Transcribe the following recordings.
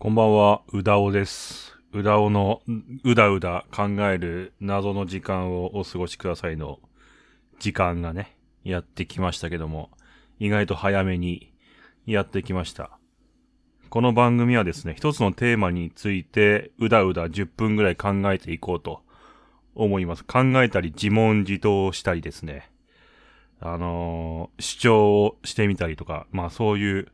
こんばんは、うだおです。うだおのうだうだ考える謎の時間をお過ごしくださいの時間がね、やってきましたけども、意外と早めにやってきました。この番組はですね、一つのテーマについてうだうだ10分ぐらい考えていこうと思います。考えたり自問自答したりですね。あのー主張をしてみたりとか、まあそういう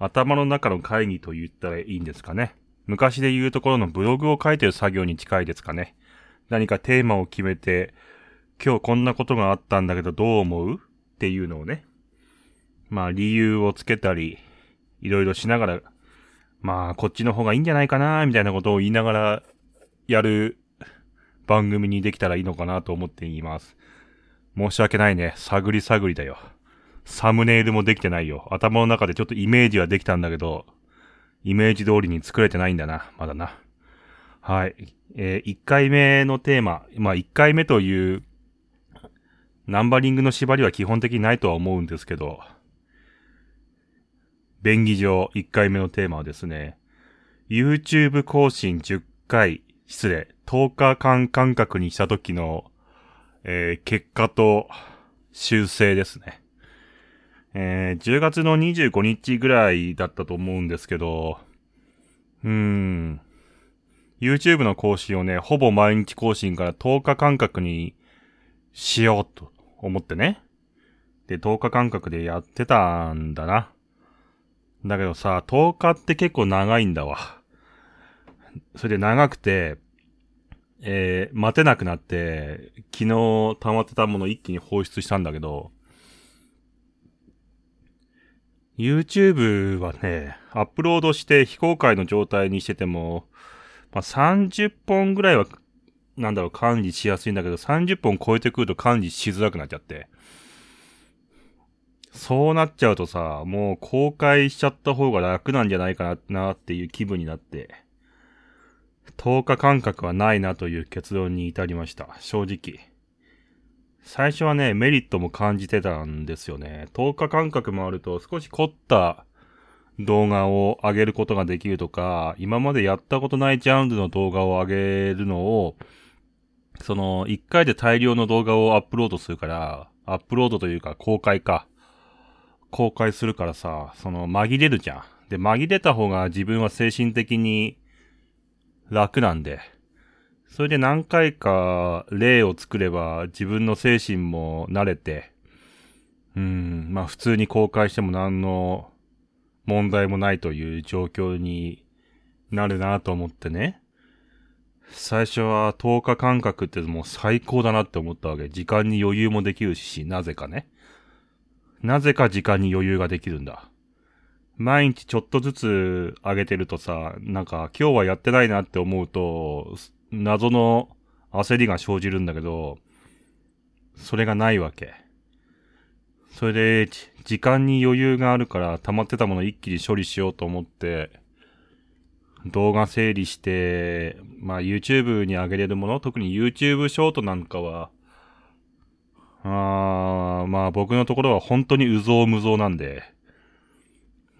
頭の中の会議と言ったらいいんですかね。昔で言うところのブログを書いてる作業に近いですかね。何かテーマを決めて、今日こんなことがあったんだけどどう思う？っていうのをね。まあ理由をつけたり、いろいろしながら、まあこっちの方がいいんじゃないかなみたいなことを言いながらやる番組にできたらいいのかなと思っています。申し訳ないね。探り探りだよ。サムネイルもできてないよ。頭の中でちょっとイメージはできたんだけど、イメージ通りに作れてないんだな。まだな。はい。えー、1回目のテーマ。まあ、1回目という、ナンバリングの縛りは基本的にないとは思うんですけど、便宜上1回目のテーマはですね、YouTube 更新10回、失礼、10日間間隔にした時の、えー結果と修正ですね。えー10月の25日ぐらいだったと思うんですけど、うーん。YouTube の更新をね、ほぼ毎日更新から10日間隔にしようと思ってね。で、10日間隔でやってたんだな。だけどさ、10日って結構長いんだわ。それで長くて、えー、待てなくなって、昨日溜まってたもの一気に放出したんだけど、YouTube はね、アップロードして非公開の状態にしてても、まあ、30本ぐらいは、なんだろう、管理しやすいんだけど、30本超えてくると管理しづらくなっちゃって。そうなっちゃうとさ、もう公開しちゃった方が楽なんじゃないかな、なっていう気分になって、10日間隔はないなという結論に至りました。正直。最初はね、メリットも感じてたんですよね。10日間隔もあると少し凝った動画を上げることができるとか、今までやったことないジャンルの動画を上げるのを、その、1回で大量の動画をアップロードするから、アップロードというか公開か。公開するからさ、その、紛れるじゃん。で、紛れた方が自分は精神的に楽なんで。それで何回か例を作れば自分の精神も慣れて、うん、まあ普通に公開しても何の問題もないという状況になるなと思ってね。最初は10日間隔ってもう最高だなって思ったわけ。時間に余裕もできるし、なぜかね。なぜか時間に余裕ができるんだ。毎日ちょっとずつ上げてるとさ、なんか今日はやってないなって思うと、謎の焦りが生じるんだけど、それがないわけ。それで、時間に余裕があるから溜まってたもの一気に処理しようと思って、動画整理して、まあ YouTube に上げれるもの、特に YouTube ショートなんかは、あーまあ僕のところは本当にうぞうむぞうなんで、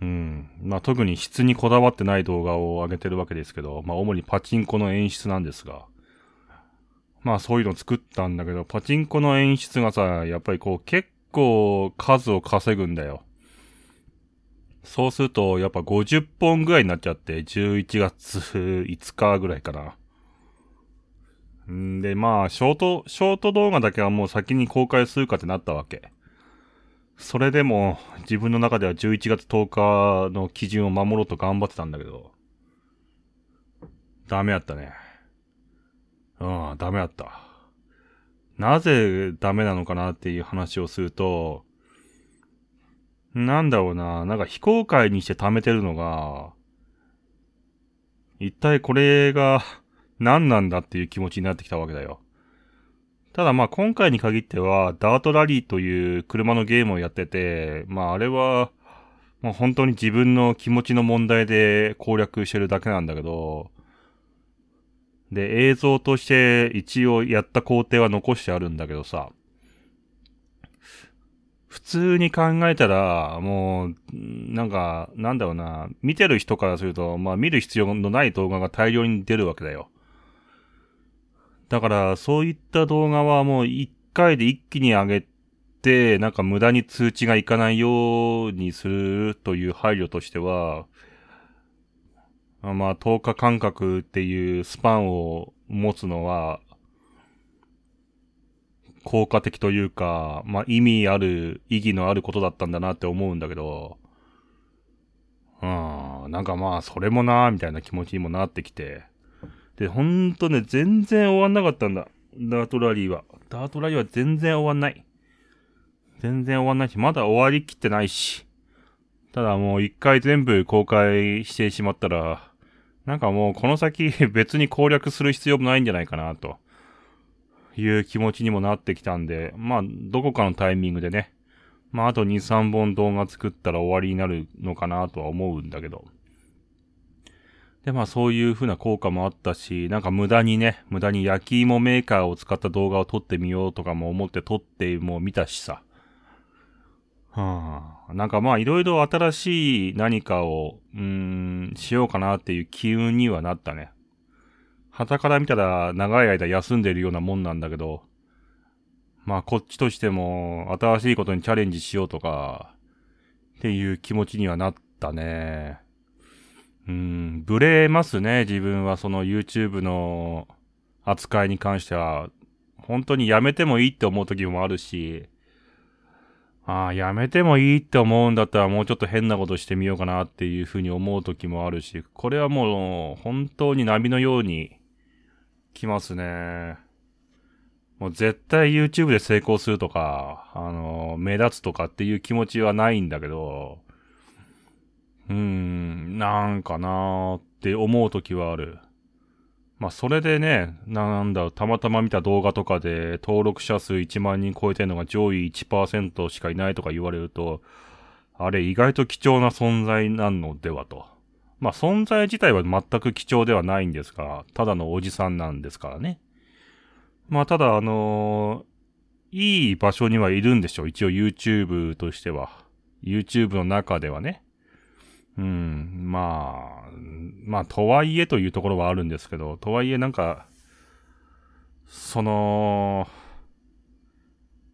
うん。まあ特に質にこだわってない動画を上げてるわけですけど、まあ主にパチンコの演出なんですが、まあそういうの作ったんだけど、パチンコの演出がさ、やっぱりこう結構数を稼ぐんだよ。そうすると、やっぱ50本ぐらいになっちゃって、11月5日ぐらいかな。んで、まあ、ショート、ショート動画だけはもう先に公開するかってなったわけ。それでも、自分の中では11月10日の基準を守ろうと頑張ってたんだけど、ダメやったね。うん、ダメやった。なぜダメなのかなっていう話をすると、なんだろうな、なんか非公開にして貯めてるのが、一体これが何なんだっていう気持ちになってきたわけだよ。ただまあ今回に限っては、ダートラリーという車のゲームをやってて、まああれは、まあ本当に自分の気持ちの問題で攻略してるだけなんだけど、で、映像として一応やった工程は残してあるんだけどさ、普通に考えたら、もう、なんか、なんだろうな、見てる人からすると、まあ見る必要のない動画が大量に出るわけだよ。だから、そういった動画はもう一回で一気に上げて、なんか無駄に通知がいかないようにするという配慮としては、まあ10日間隔っていうスパンを持つのは、効果的というか、まあ意味ある、意義のあることだったんだなって思うんだけど、うん、なんかまあそれもなーみたいな気持ちにもなってきて、で、ほんとね、全然終わんなかったんだ。ダートラリーは。ダートラリーは全然終わんない。全然終わんないし、まだ終わりきってないし。ただもう一回全部公開してしまったら、なんかもうこの先 別に攻略する必要もないんじゃないかなと。いう気持ちにもなってきたんで、まあ、どこかのタイミングでね、まあ、あと2、3本動画作ったら終わりになるのかなとは思うんだけど。で、まあ、そういう風な効果もあったし、なんか無駄にね、無駄に焼き芋メーカーを使った動画を撮ってみようとかも思って撮っても見たしさ。はあ、なんかまあいろいろ新しい何かを、うーん、しようかなっていう機運にはなったね。旗から見たら長い間休んでるようなもんなんだけど、まあこっちとしても新しいことにチャレンジしようとか、っていう気持ちにはなったね。うん、ブレますね、自分はその YouTube の扱いに関しては。本当にやめてもいいって思う時もあるし、ああ、やめてもいいって思うんだったらもうちょっと変なことしてみようかなっていうふうに思う時もあるし、これはもう本当に波のように来ますね。もう絶対 YouTube で成功するとか、あの、目立つとかっていう気持ちはないんだけど、うーん、なんかなーって思うときはある。まあ、それでね、なんだ、たまたま見た動画とかで登録者数1万人超えてるのが上位1%しかいないとか言われると、あれ意外と貴重な存在なのではと。まあ存在自体は全く貴重ではないんですが、ただのおじさんなんですからね。まあただあのー、いい場所にはいるんでしょう。一応 YouTube としては。YouTube の中ではね。うん、まあ、まあとはいえというところはあるんですけど、とはいえなんか、その、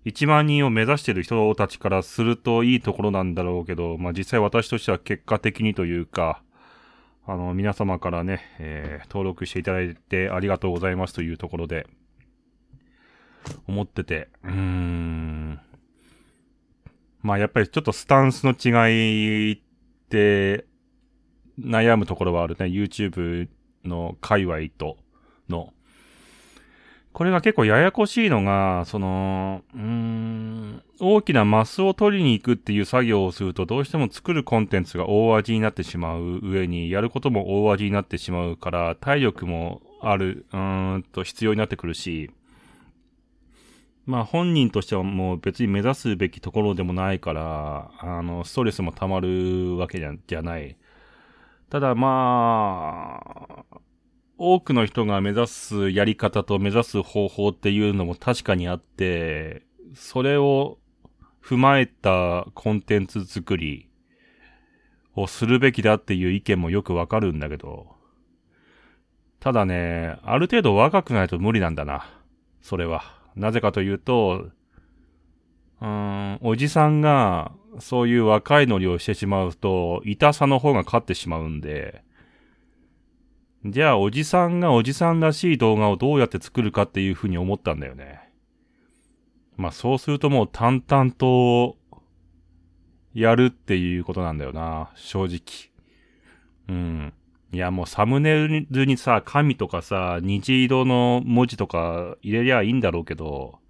1万人を目指してる人たちからするといいところなんだろうけど、まあ実際私としては結果的にというか、あの、皆様からね、えー、登録していただいてありがとうございますというところで、思ってて、うーん。まあやっぱりちょっとスタンスの違いて、悩むところはあるね。YouTube の界隈との。これが結構ややこしいのが、その、うーん、大きなマスを取りに行くっていう作業をすると、どうしても作るコンテンツが大味になってしまう上に、やることも大味になってしまうから、体力もある、うーんと必要になってくるし、まあ本人としてはもう別に目指すべきところでもないから、あの、ストレスも溜まるわけじゃない。ただまあ、多くの人が目指すやり方と目指す方法っていうのも確かにあって、それを踏まえたコンテンツ作りをするべきだっていう意見もよくわかるんだけど、ただね、ある程度若くないと無理なんだな。それは。なぜかというと、うーん、おじさんがそういう若いノリをしてしまうと、痛さの方が勝ってしまうんで、じゃあ、おじさんがおじさんらしい動画をどうやって作るかっていうふうに思ったんだよね。まあ、そうするともう淡々と、やるっていうことなんだよな、正直。うん。いや、もうサムネイルにさ、紙とかさ、虹色の文字とか入れりゃいいんだろうけど、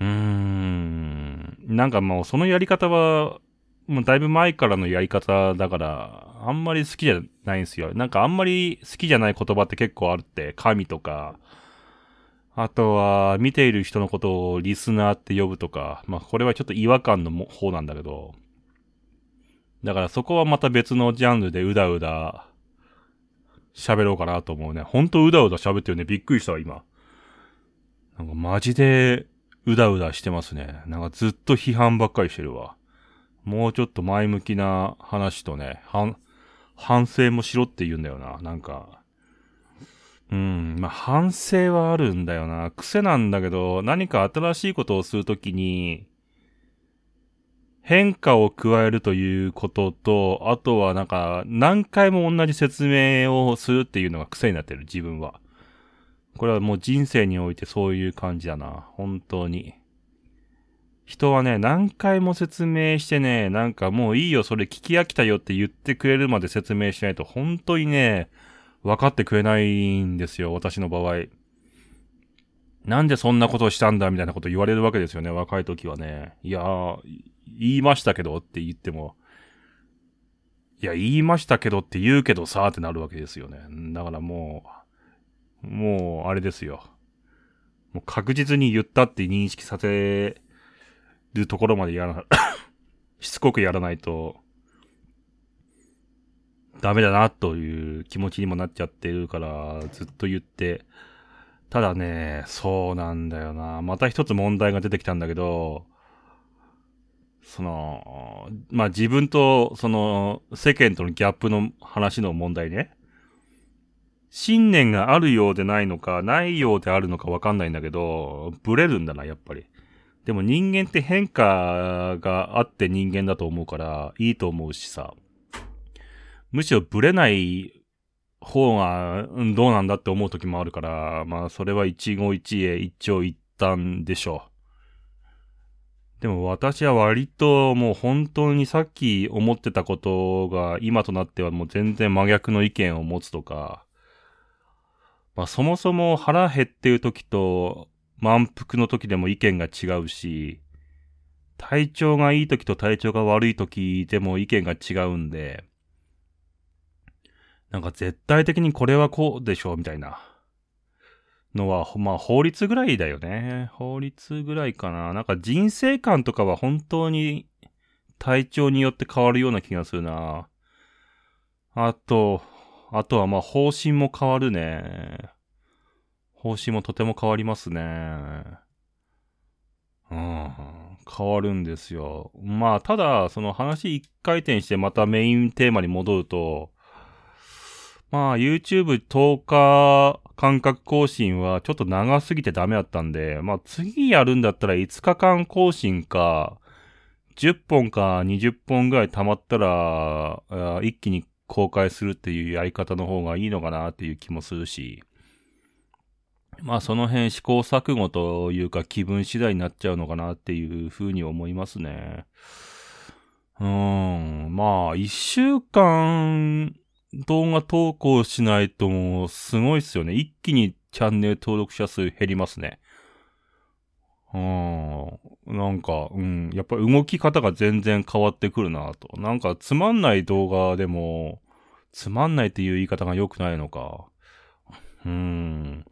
うーん。なんかもうそのやり方は、もうだいぶ前からのやり方だから、あんまり好きじゃないんですよ。なんかあんまり好きじゃない言葉って結構あるって、神とか、あとは、見ている人のことをリスナーって呼ぶとか、まあこれはちょっと違和感の方なんだけど、だからそこはまた別のジャンルでうだうだ喋ろうかなと思うね。ほんとうだうだ喋ってるね。びっくりしたわ、今。なんかマジでうだうだしてますね。なんかずっと批判ばっかりしてるわ。もうちょっと前向きな話とね、反、反省もしろって言うんだよな。なんか、うん、まあ、反省はあるんだよな。癖なんだけど、何か新しいことをするときに、変化を加えるということと、あとはなんか、何回も同じ説明をするっていうのが癖になってる、自分は。これはもう人生においてそういう感じだな。本当に。人はね、何回も説明してね、なんかもういいよ、それ聞き飽きたよって言ってくれるまで説明しないと、本当にね、分かってくれないんですよ、私の場合。なんでそんなことをしたんだみたいなこと言われるわけですよね、若い時はね。いやー、言いましたけどって言っても、いや、言いましたけどって言うけどさーってなるわけですよね。だからもう、もう、あれですよ。もう確実に言ったって認識させるところまでやらな、しつこくやらないと、ダメだなという気持ちにもなっちゃってるから、ずっと言って、ただね、そうなんだよな。また一つ問題が出てきたんだけど、その、まあ、自分と、その、世間とのギャップの話の問題ね。信念があるようでないのか、ないようであるのかわかんないんだけど、ブレるんだな、やっぱり。でも人間って変化があって人間だと思うから、いいと思うしさ。むしろブレない方がうんどうなんだって思う時もあるから、まあそれは一期一会一長一短でしょう。でも私は割ともう本当にさっき思ってたことが今となってはもう全然真逆の意見を持つとか、まあそもそも腹減ってる時と満腹の時でも意見が違うし、体調がいい時と体調が悪い時でも意見が違うんで、なんか絶対的にこれはこうでしょうみたいなのは、まあ法律ぐらいだよね。法律ぐらいかな。なんか人生観とかは本当に体調によって変わるような気がするな。あと、あとはまあ方針も変わるね。方針もとても変わりますね。うん。変わるんですよ。まあ、ただ、その話一回転してまたメインテーマに戻ると、まあ、YouTube 10日間隔更新はちょっと長すぎてダメだったんで、まあ次やるんだったら5日間更新か、10本か20本ぐらい溜まったら、一気に公開するっていうやり方の方がいいのかなっていう気もするし、まあその辺試行錯誤というか気分次第になっちゃうのかなっていうふうに思いますね。うーん、まあ一週間動画投稿しないともうすごいっすよね。一気にチャンネル登録者数減りますね。うん。なんか、うん。やっぱり動き方が全然変わってくるなと。なんかつまんない動画でも、つまんないっていう言い方が良くないのか。うん。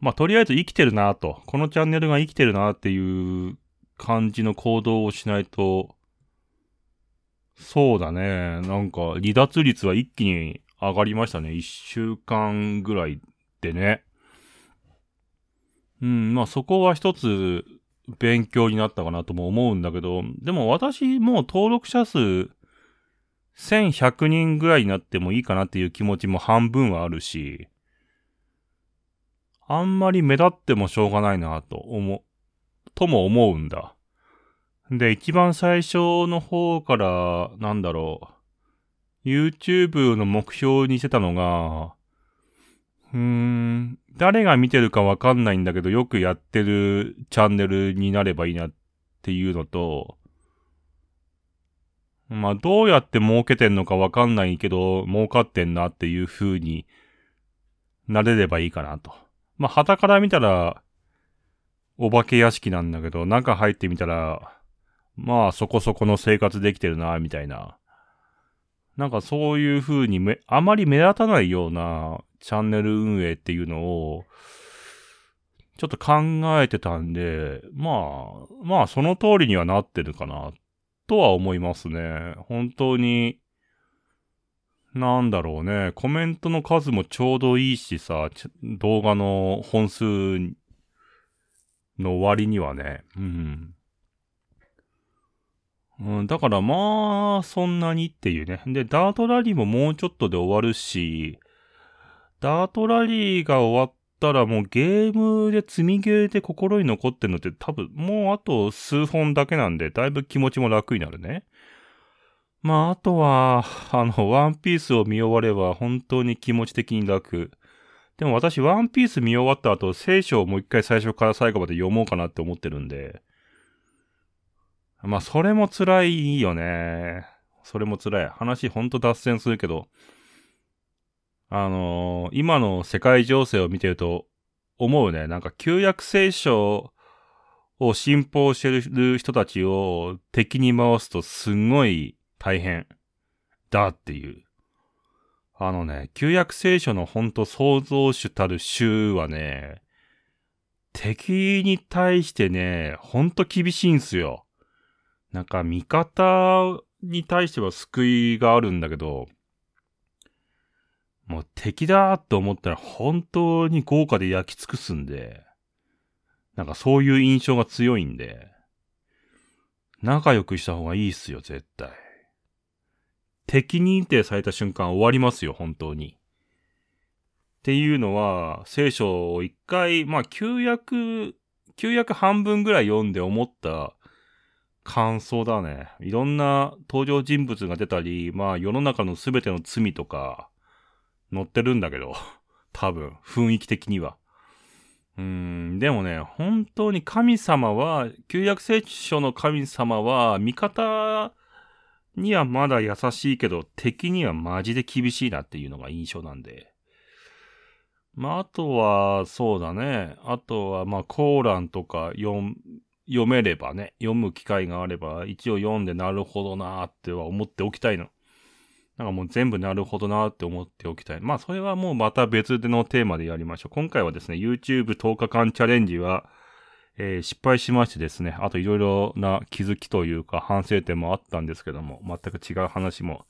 まあ、とりあえず生きてるなと。このチャンネルが生きてるなっていう感じの行動をしないと、そうだね。なんか、離脱率は一気に上がりましたね。一週間ぐらいでね。うん、まあそこは一つ勉強になったかなとも思うんだけど、でも私もう登録者数1100人ぐらいになってもいいかなっていう気持ちも半分はあるし、あんまり目立ってもしょうがないなと思、とも思うんだ。で、一番最初の方から、なんだろう。YouTube の目標にしてたのが、うーん、誰が見てるかわかんないんだけど、よくやってるチャンネルになればいいなっていうのと、まあ、どうやって儲けてんのかわかんないけど、儲かってんなっていう風になれればいいかなと。まあ、旗から見たら、お化け屋敷なんだけど、中入ってみたら、まあそこそこの生活できてるな、みたいな。なんかそういう風にめ、あまり目立たないようなチャンネル運営っていうのを、ちょっと考えてたんで、まあ、まあその通りにはなってるかな、とは思いますね。本当に、なんだろうね、コメントの数もちょうどいいしさ、動画の本数の終わりにはね。うん。うん、だからまあ、そんなにっていうね。で、ダートラリーももうちょっとで終わるし、ダートラリーが終わったらもうゲームで積みゲーで心に残ってるのって多分もうあと数本だけなんで、だいぶ気持ちも楽になるね。まあ、あとは、あの、ワンピースを見終われば本当に気持ち的に楽。でも私、ワンピース見終わった後、聖書をもう一回最初から最後まで読もうかなって思ってるんで、まあ、それも辛いよね。それも辛い。話ほんと脱線するけど、あのー、今の世界情勢を見てると思うね。なんか旧約聖書を信奉してる人たちを敵に回すとすんごい大変だっていう。あのね、旧約聖書のほんと創造主たる衆はね、敵に対してね、ほんと厳しいんすよ。なんか味方に対しては救いがあるんだけど、もう敵だと思ったら本当に豪華で焼き尽くすんで、なんかそういう印象が強いんで、仲良くした方がいいっすよ、絶対。敵認定された瞬間終わりますよ、本当に。っていうのは、聖書を一回、まあ、旧約、旧約半分ぐらい読んで思った感想だね。いろんな登場人物が出たり、まあ世の中のすべての罪とか載ってるんだけど、多分、雰囲気的には。うーん、でもね、本当に神様は、旧約聖書の神様は、味方にはまだ優しいけど、敵にはマジで厳しいなっていうのが印象なんで。まあ、あとは、そうだね。あとは、まあ、コーランとか読読めればね、読む機会があれば、一応読んでなるほどなーっては思っておきたいの。なんかもう全部なるほどなーって思っておきたい。まあそれはもうまた別でのテーマでやりましょう。今回はですね、YouTube10 日間チャレンジは、えー、失敗しましてですね、あといろいろな気づきというか反省点もあったんですけども、全く違う話も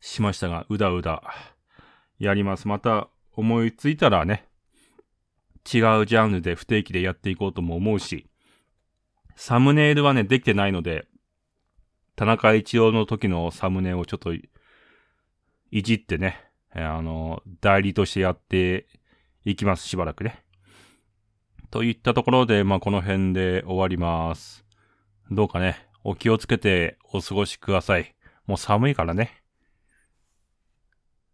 しましたが、うだうだやります。また思いついたらね、違うジャンルで不定期でやっていこうとも思うし、サムネイルはね、できてないので、田中一郎の時のサムネをちょっと、いじってね、あの、代理としてやっていきます、しばらくね。といったところで、まあ、この辺で終わります。どうかね、お気をつけてお過ごしください。もう寒いからね。